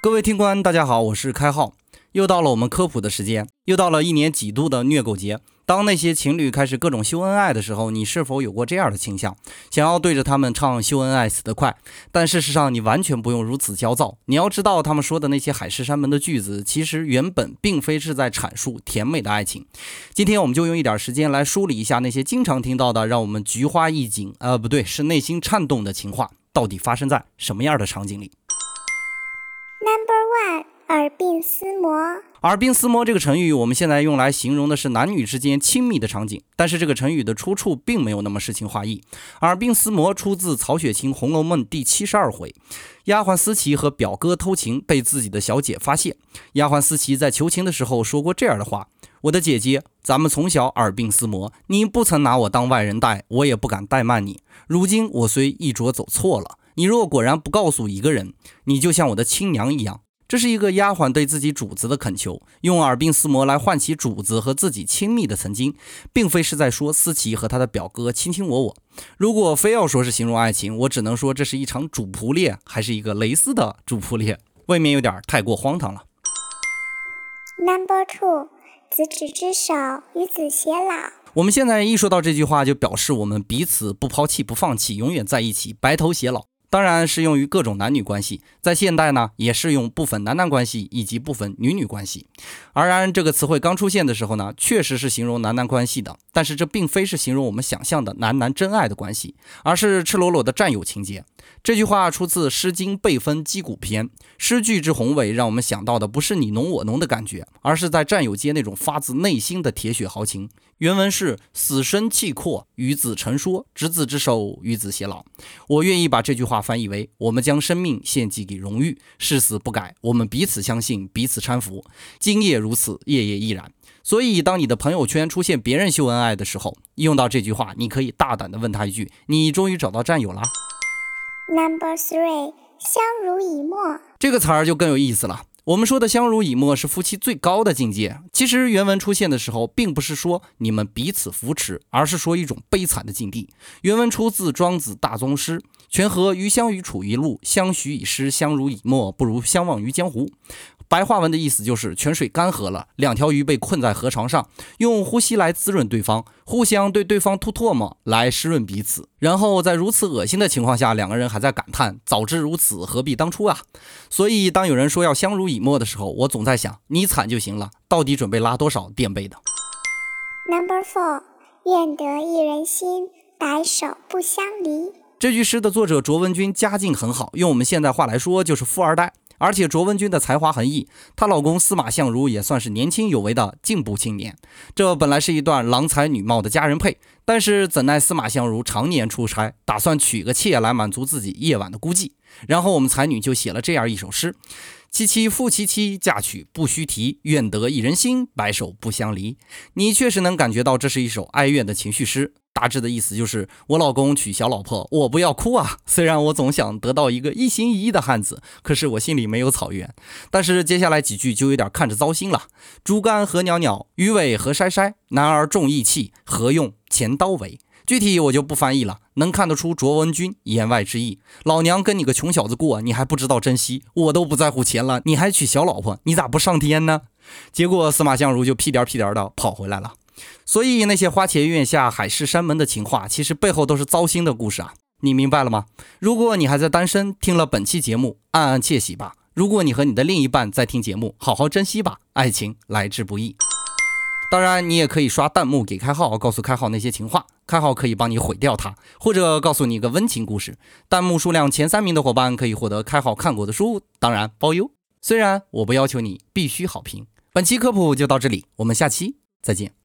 各位听官，大家好，我是开浩，又到了我们科普的时间，又到了一年几度的虐狗节。当那些情侣开始各种秀恩爱的时候，你是否有过这样的倾向，想要对着他们唱“秀恩爱死得快”？但事实上，你完全不用如此焦躁。你要知道，他们说的那些海誓山盟的句子，其实原本并非是在阐述甜美的爱情。今天，我们就用一点时间来梳理一下那些经常听到的让我们菊花一紧，呃，不对，是内心颤动的情话，到底发生在什么样的场景里？Number one？耳鬓厮磨，耳鬓厮磨这个成语，我们现在用来形容的是男女之间亲密的场景。但是这个成语的出处并没有那么诗情画意。耳鬓厮磨出自曹雪芹《红楼梦》第七十二回，丫鬟思琪和表哥偷情，被自己的小姐发现。丫鬟思琪在求情的时候说过这样的话：“我的姐姐，咱们从小耳鬓厮磨，你不曾拿我当外人待，我也不敢怠慢你。如今我虽衣着走错了，你若果然不告诉一个人，你就像我的亲娘一样。”这是一个丫鬟对自己主子的恳求，用耳鬓厮磨来唤起主子和自己亲密的曾经，并非是在说思琪和他的表哥卿卿我我。如果非要说是形容爱情，我只能说这是一场主仆恋，还是一个蕾丝的主仆恋，未免有点太过荒唐了。Number two，执子之手，与子偕老。我们现在一说到这句话，就表示我们彼此不抛弃、不放弃，永远在一起，白头偕老。当然适用于各种男女关系，在现代呢，也适用部分男男关系以及部分女女关系。而然这个词汇刚出现的时候呢，确实是形容男男关系的，但是这并非是形容我们想象的男男真爱的关系，而是赤裸裸的战友情节。这句话出自《诗经·备分击鼓篇》，诗句之宏伟，让我们想到的不是你侬我侬的感觉，而是在战友间那种发自内心的铁血豪情。原文是：“死生契阔，与子成说，执子之手，与子偕老。”我愿意把这句话翻译为：“我们将生命献祭给荣誉，誓死不改。我们彼此相信，彼此搀扶，今夜如此，夜夜亦然。”所以，当你的朋友圈出现别人秀恩爱的时候，用到这句话，你可以大胆的问他一句：“你终于找到战友了？”Number three，相濡以沫，这个词儿就更有意思了。我们说的相濡以沫是夫妻最高的境界。其实原文出现的时候，并不是说你们彼此扶持，而是说一种悲惨的境地。原文出自《庄子·大宗师》，泉河鱼相与处一路，相许以诗，相濡以沫，不如相忘于江湖。白话文的意思就是，泉水干涸了，两条鱼被困在河床上，用呼吸来滋润对方，互相对对方吐唾沫来湿润彼此。然后在如此恶心的情况下，两个人还在感叹：早知如此，何必当初啊！所以，当有人说要相濡以沫的时候，我总在想，你惨就行了，到底准备拉多少垫背的？Number four，愿得一人心，白首不相离。这句诗的作者卓文君家境很好，用我们现在话来说，就是富二代。而且卓文君的才华横溢，她老公司马相如也算是年轻有为的进步青年。这本来是一段郎才女貌的佳人配，但是怎奈司马相如常年出差，打算娶个妾来满足自己夜晚的孤寂。然后我们才女就写了这样一首诗：凄凄复凄凄，嫁娶不须提。愿得一人心，白首不相离。你确实能感觉到这是一首哀怨的情绪诗。大致的意思就是，我老公娶小老婆，我不要哭啊！虽然我总想得到一个一心一意的汉子，可是我心里没有草原。但是接下来几句就有点看着糟心了：竹竿何袅袅，鱼尾何筛筛。男儿重义气，何用钱刀为？具体我就不翻译了，能看得出卓文君言外之意。老娘跟你个穷小子过，你还不知道珍惜？我都不在乎钱了，你还娶小老婆，你咋不上天呢？结果司马相如就屁颠屁颠的跑回来了。所以那些花前月下、海誓山盟的情话，其实背后都是糟心的故事啊！你明白了吗？如果你还在单身，听了本期节目，暗暗窃喜吧；如果你和你的另一半在听节目，好好珍惜吧。爱情来之不易。当然，你也可以刷弹幕给开号，告诉开号那些情话，开号可以帮你毁掉它，或者告诉你一个温情故事。弹幕数量前三名的伙伴可以获得开号看过的书，当然包邮。虽然我不要求你必须好评。本期科普就到这里，我们下期再见。